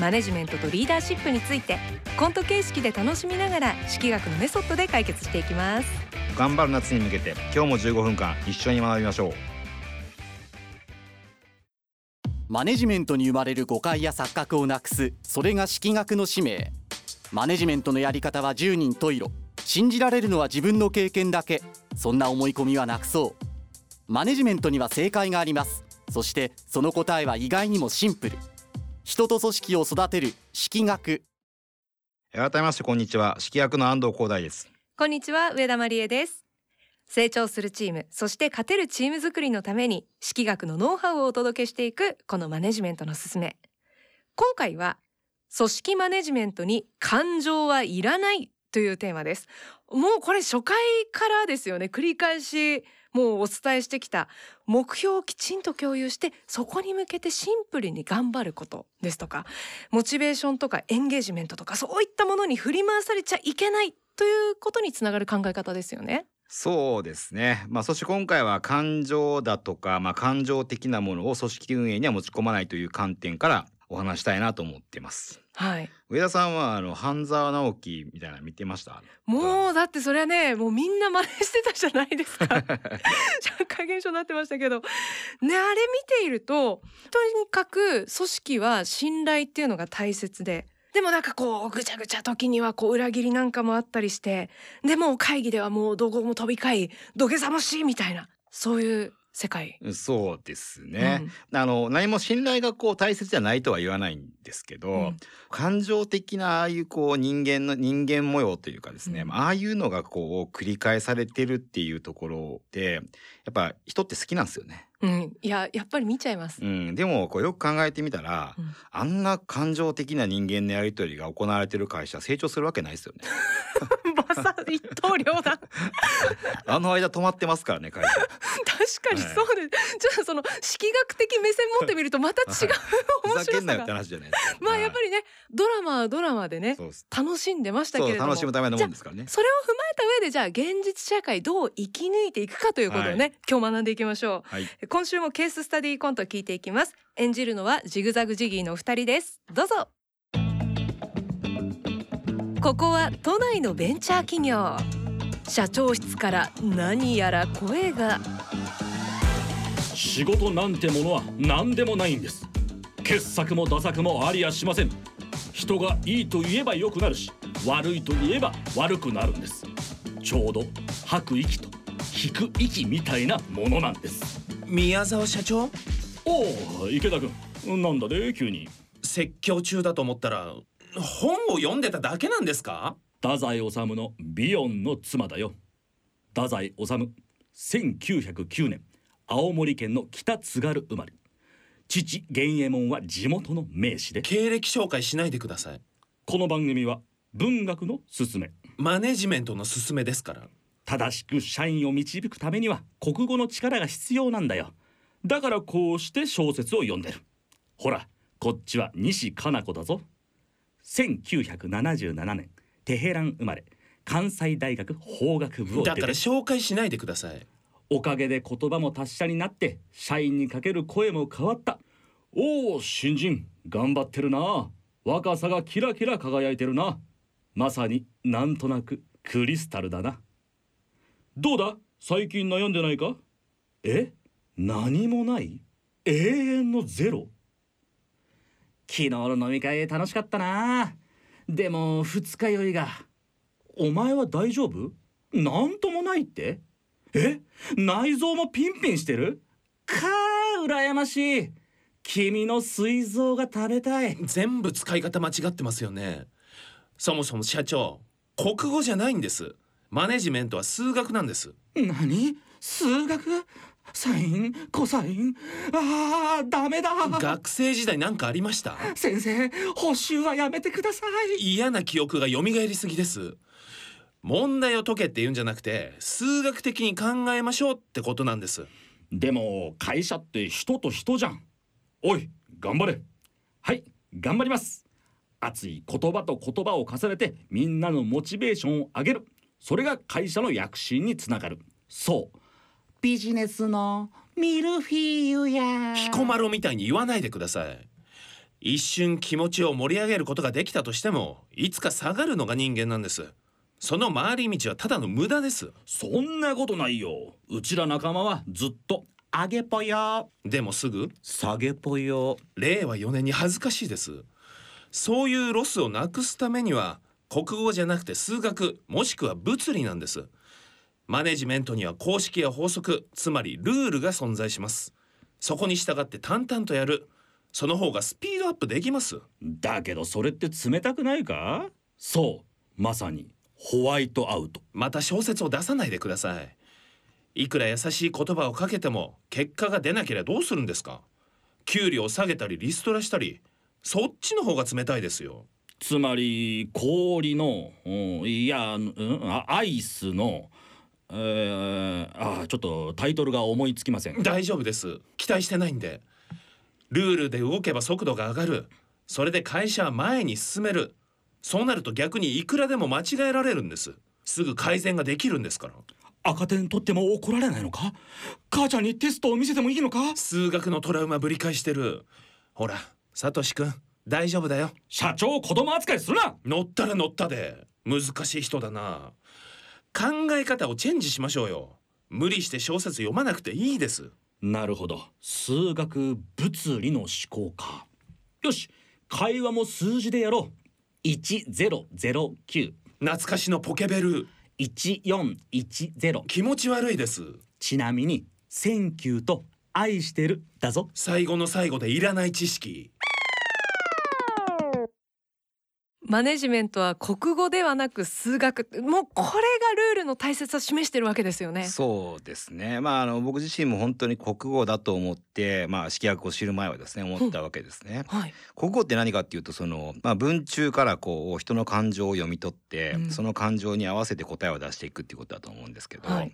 マネジメントとリーダーシップについてコント形式で楽しみながら式学のメソッドで解決していきます。頑張る夏に向けて今日も15分間一緒に学びましょう。マネジメントに生まれる誤解や錯覚をなくすそれが式学の使命。マネジメントのやり方は10人十色。信じられるのは自分の経験だけ。そんな思い込みはなくそう。マネジメントには正解があります。そしてその答えは意外にもシンプル人と組織を育てる式学。改めましてこんにちは。式学の安藤光大です。こんにちは上田真理恵です。成長するチームそして勝てるチーム作りのために式学のノウハウをお届けしていくこのマネジメントのすすめ。今回は組織マネジメントに感情はいらないというテーマです。もうこれ初回からですよね。繰り返しもうお伝えしてきた目標をきちんと共有してそこに向けてシンプルに頑張ることですとかモチベーションとかエンゲージメントとかそういったものに振り回されちゃいけないということにつながる考え方ですよね。そうですね。まあ、そして今回は感情だとか、まあ、感情的なものを組織運営には持ち込まないという観点からお話したいなと思ってます。はい。上田さんはあの半沢直樹みたいな見てました？もうだってそれはねもうみんな真似してたじゃないですか。社会現象になってましたけど。ねあれ見ているととにかく組織は信頼っていうのが大切で。でもなんかこうぐちゃぐちゃ時にはこう裏切りなんかもあったりして。でも会議ではもうどこも飛び交い土下座もしみたいな。そういう世界。そうですね、うん、あの何も信頼がこう大切じゃないとは言わないんですけど、うん、感情的なああいうこう人間の人間模様というかですね、うん、ああいうのがこう繰り返されてるっていうところでやっぱ人って好きなんですよね。うん、いややっぱり見ちゃいます。うん、でもこうよく考えてみたら、うん、あんな感情的な人間のやり取りが行われてる会社成長するわけないですよね。バサ一刀両断 あの間止まってますからね会社。確かにそうです。ちょっとその式学的目線持ってみるとまた違う面白さが。まあやっぱりねドラマはドラマでね楽しんでましたけれども。楽しむためのもんですからね。それを踏た上でじゃあ現実社会どう生き抜いていくかということをね、はい、今日学んでいきましょう。はい。今週もケーススタディコント聞いていきます。演じるのはジグザグジギーの二人です。どうぞ。ここは都内のベンチャー企業。社長室から何やら声が。仕事なんてものは何でもないんです。傑作も打作もありやしません。人がいいと言えば良くなるし悪いと言えば悪くなるんですちょうど吐く息と引く息みたいなものなんです。宮沢社長？おお池田君。なんだで急に。説教中だと思ったら本を読んでただけなんですか？太宰治のビヨンの妻だよ。太宰治1909年青森県の北津軽生まれ。父源右衛門は地元の名士で。経歴紹介しないでください。この番組は文学のすすめマネジメントのすすめですから。正しく社員を導くためには国語の力が必要なんだよ。だからこうして小説を読んでる。ほらこっちは西加奈子だぞ。1977年テヘラン生まれ関西大学法学部をだから紹介しないでください。おかげで言葉も達者になって社員にかける声も変わった。おお新人頑張ってるな。若さがキラキラ輝いてるなまさになんとなくクリスタルだな。どうだ？最近悩んでないか？え？何もない？永遠のゼロ？昨日の飲み会楽しかったな。でも二日酔いが。お前は大丈夫？なんともないって？え？内臓もピンピンしてる？かー羨ましい。君の膵臓が食べたい。全部使い方間違ってますよね。そもそも社長国語じゃないんです。マネジメントは数学なんです。何？数学？サイン？コサイン？あーダメだ。学生時代なんかありました？先生補習はやめてください。嫌な記憶が蘇りすぎです。問題を解けって言うんじゃなくて数学的に考えましょうってことなんです。でも会社って人と人じゃん。おい頑張れ。はい頑張ります熱い言葉と言葉を重ねてみんなのモチベーションを上げる。それが会社の躍進につながる。そう。ビジネスのミルフィーユや。彦摩呂みたいに言わないでください。一瞬気持ちを盛り上げることができたとしてもいつか下がるのが人間なんです。その回り道はただの無駄です。そんなことないよ。うちら仲間はずっと上げぽよ。でもすぐ下げぽよ。令和4年に恥ずかしいですそういうロスをなくすためには国語じゃなくて数学もしくは物理なんです。マネジメントには公式や法則つまりルールが存在します。そこに従って淡々とやる。その方がスピードアップできます。だけどそれって冷たくないか？そうまさにホワイトアウト。また小説を出さないでください。いくら優しい言葉をかけても結果が出なければどうするんですか？給料を下げたりリストラしたりそっちの方が冷たいですよ。つまり氷の、うん、いや、うん、あアイスのえー、あちょっとタイトルが思いつきません。大丈夫です。期待してないんで。ルールで動けば速度が上がる。それで会社は前に進める。そうなると逆にいくらでも間違えられるんです。すぐ改善ができるんですから。赤点取っても怒られないのか？母ちゃんにテストを見せてもいいのか？数学のトラウマぶり返してる。ほらサトシ君大丈夫だよ。社長子供扱いするな。乗ったら乗ったで。難しい人だな。考え方をチェンジしましょうよ。無理して小説読まなくていいです。なるほど。数学物理の思考か。よし。会話も数字でやろう。1009懐かしのポケベル。1410気持ち悪いです。ちなみに「Thank you」と「愛してる」だぞ。最後の最後でいらない知識マネジメントは国語ではなく数学。もうこれがルールの大切さを示してるわけですよね。そうですね。まああの僕自身も本当に国語だと思ってまあ識学を知る前はですね思ったわけですね、はい、国語って何かっていうとそのまあ文中からこう人の感情を読み取って、うん、その感情に合わせて答えを出していくっていうことだと思うんですけど、はい。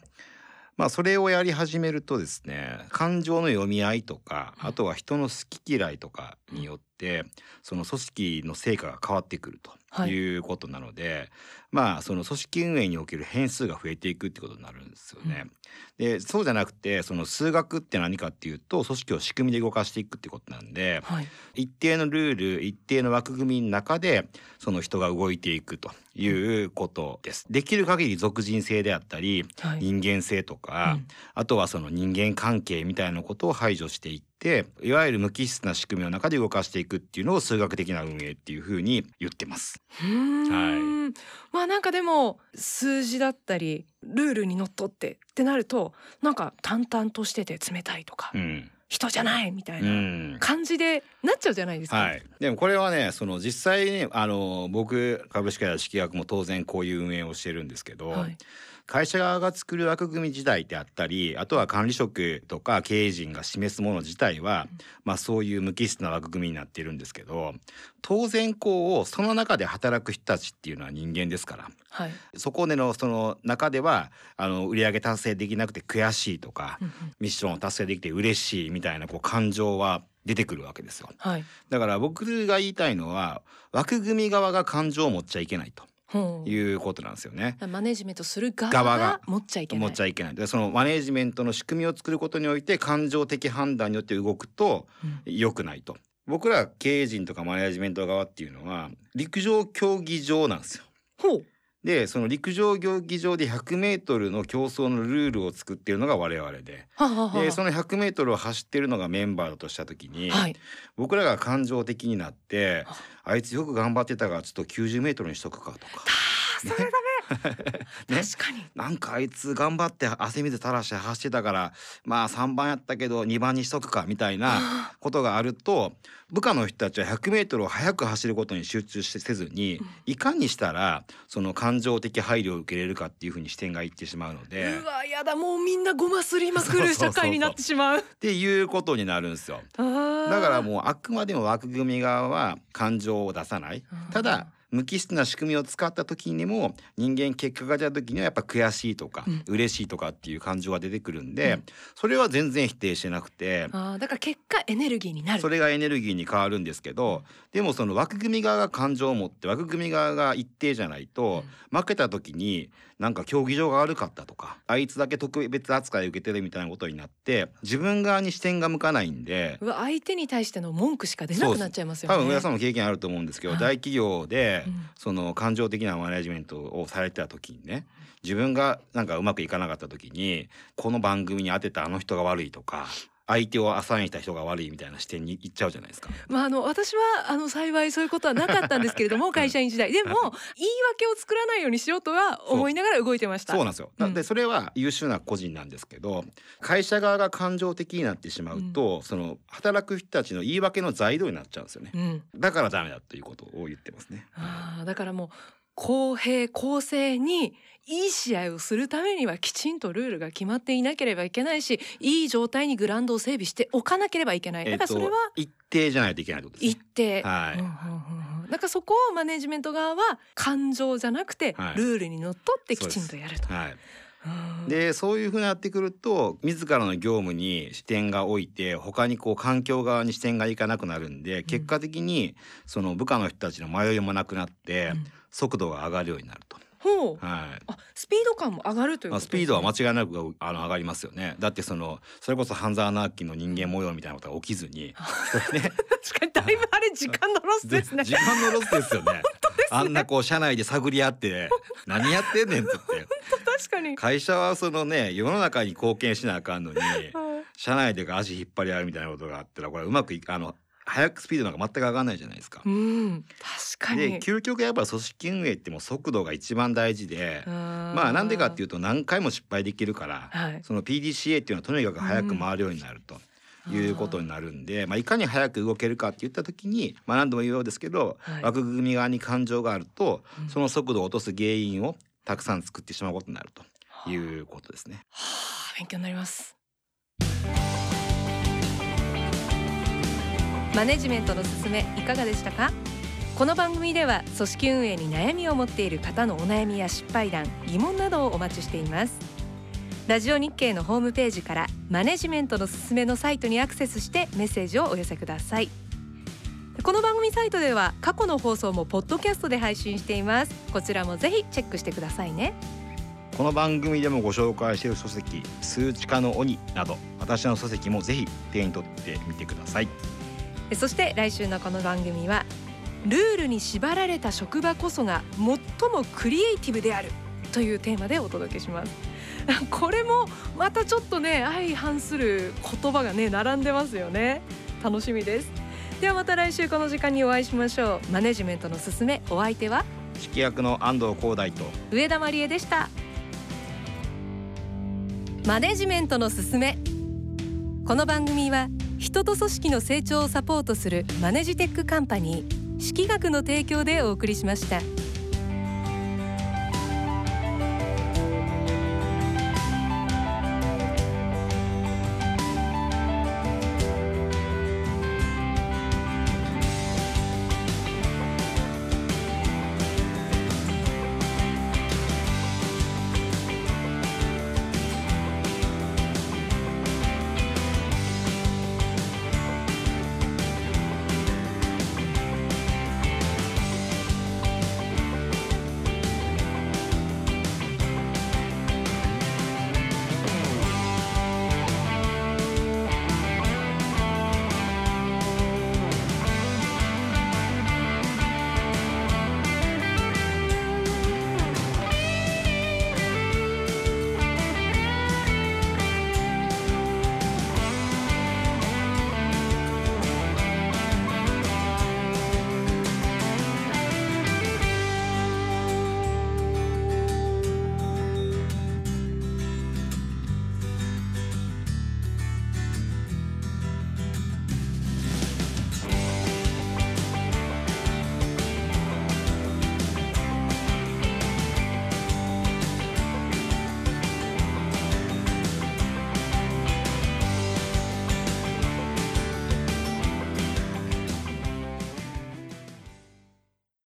まあそれをやり始めるとですね感情の読み合いとかあとは人の好き嫌いとかによってその組織の成果が変わってくるとい。うことなので、はい、まあその組織運営における変数が増えていくってことになるんですよね。うん、でそうじゃなくてその数学って何かっていうと組織を仕組みで動かしていくってことなんで、はい、一定のルール一定の枠組みの中でその人が動いていくということです。できる限り属人性であったり、はい、人間性とか、うん、あとはその人間関係みたいなことを排除していっていわゆる無機質な仕組みの中で動かしていくっていうのを数学的な運営っていうふうに言ってます。はい、まあなんかでも数字だったりルールにのっとってってなるとなんか淡々としてて冷たいとか。うん人じゃないみたいな感じでなっちゃうじゃないですか。はい、でもこれはねその実際にあの僕株式会社式学も当然こういう運営をしてるんですけど、はい、会社側が作る枠組み自体であったりあとは管理職とか経営陣が示すもの自体は、まあ、そういう無機質な枠組みになっているんですけど当然こうその中で働く人たちっていうのは人間ですから、はい、そこでのその中ではあの売上達成できなくて悔しいとか、ミッションを達成できて嬉しいみたいなこう感情は出てくるわけですよ、はい、だから僕が言いたいのは枠組み側が感情を持っちゃいけないと。いうことなんですよね。マネジメントする側が持っちゃいけない。持っちゃいけない。でそのマネジメントの仕組みを作ることにおいて感情的判断によって動くと良くないと。うん、僕ら経営陣とかマネジメント側っていうのは陸上競技場なんですよ。ほう。でその陸上競技場で 100m の競争のルールを作っているのが我々で。はははでその 100m を走ってるのがメンバーだとした時に、はい、僕らが感情的になってあ。いつよく頑張ってたからちょっと 90m にしとくかとか。それダメ ね、確かに。なんかあいつ頑張って汗水垂らして走ってたからまあ3番やったけど2番にしとくかみたいなことがあると部下の人たちは 100m を速く走ることに集中してせずに、いかにしたらその感情的配慮を受けれるかっていうふうに視点がいってしまうので。うわやだもうみんなごますりまくる社会になってしまう。っていうことになるんですよ。だからもうあくまでも枠組み側は感情を出さない。ただ無機質な仕組みを使った時にも人間結果が出た時にはやっぱ悔しいとか、うん、嬉しいとかっていう感情が出てくるんで、うん、それは全然否定してなくてあだから結果エネルギーになる。それがエネルギーに変わるんですけどでもその枠組み側が感情を持って枠組み側が一定じゃないと、負けた時になんか競技場が悪かったとかあいつだけ特別扱い受けてるみたいなことになって自分側に視点が向かないんで相手に対しての文句しか出なくなっちゃいますよね。多分上田さんも経験あると思うんですけど、はい、大企業で、うん、その感情的なマネジメントをされてた時にね自分がなんかうまくいかなかった時にこの番組に当てたあの人が悪いとか相手をアサインした人が悪いみたいな視点に行っちゃうじゃないですか。まああの私はあの幸いそういうことはなかったんですけれども 会社員時代でも言い訳を作らないようにしようとは思いながら動いてました。そうなんですよ。うん、でそれは優秀な個人なんですけど会社側が感情的になってしまうと、うん、その働く人たちの言い訳の材料になっちゃうんですよね。うん、だからダメだということを言ってますね。あだからもう公平公正にいい試合をするためにはきちんとルールが決まっていなければいけないしいい状態にグラウンドを整備しておかなければいけない。だからそれは、一定じゃないといけないです、ね、一定。はい。うんうんうん、だからそこをマネジメント側は感情じゃなくて、ルールにのっとってきちんとやると。はい。でそういうふうになってくると自らの業務に視点が置いて他にこう環境側に視点がいかなくなるんで結果的にその部下の人たちの迷いもなくなって速度が上がるようになると。ほう、はい、あスピード感も上がるというまあ、スピードは間違いなくあの上がりますよね。だってそのそれこそ半沢直樹の人間模様みたいなことが起きずに、ね、確かにだいぶあれ時間のロスですね。時間のロスですよね。ね、あんなこう社内で探り合って何やってんねんっつって確かに。会社はそのね世の中に貢献しなあかんのに、社内で足引っ張り合うみたいなことがあったらこれうまくいあの速くスピードなんか全く上がらないじゃないですか。うん、確かに。で究極やっぱ組織運営っても速度が一番大事で、まあなんでかっていうと何回も失敗できるから、はい、その PDCA っていうのはとにかく早く回るようになると。いうことになるんで、まあ、いかに早く動けるかって言った時に、まあ、何度も言うようですけど、はい、枠組み側に感情があると、その速度を落とす原因をたくさん作ってしまうことになるということですね。はあ、勉強になります。マネジメントのすすめいかがでしたか？この番組では組織運営に悩みを持っている方のお悩みや失敗談疑問などをお待ちしていますラジオ日経のホームページからマネジメントのすすめのサイトにアクセスしてメッセージをお寄せくださいこの番組サイトでは過去の放送もポッドキャストで配信しています。こちらもぜひチェックしてくださいね。この番組でもご紹介している書籍数値化の鬼など私の書籍もぜひ手に取ってみてください。そして来週のこの番組はルールに縛られた職場こそが最もクリエイティブであるというテーマでお届けします。これもまたちょっとね相反する言葉がね並んでますよね。楽しみですではまた来週この時間にお会いしましょう。マネジメントのすすめお相手は？指揮役の安藤光大と。上田真理恵でした。マネジメントのすすめ。この番組は人と組織の成長をサポートするマネジテックカンパニー識学の提供でお送りしました。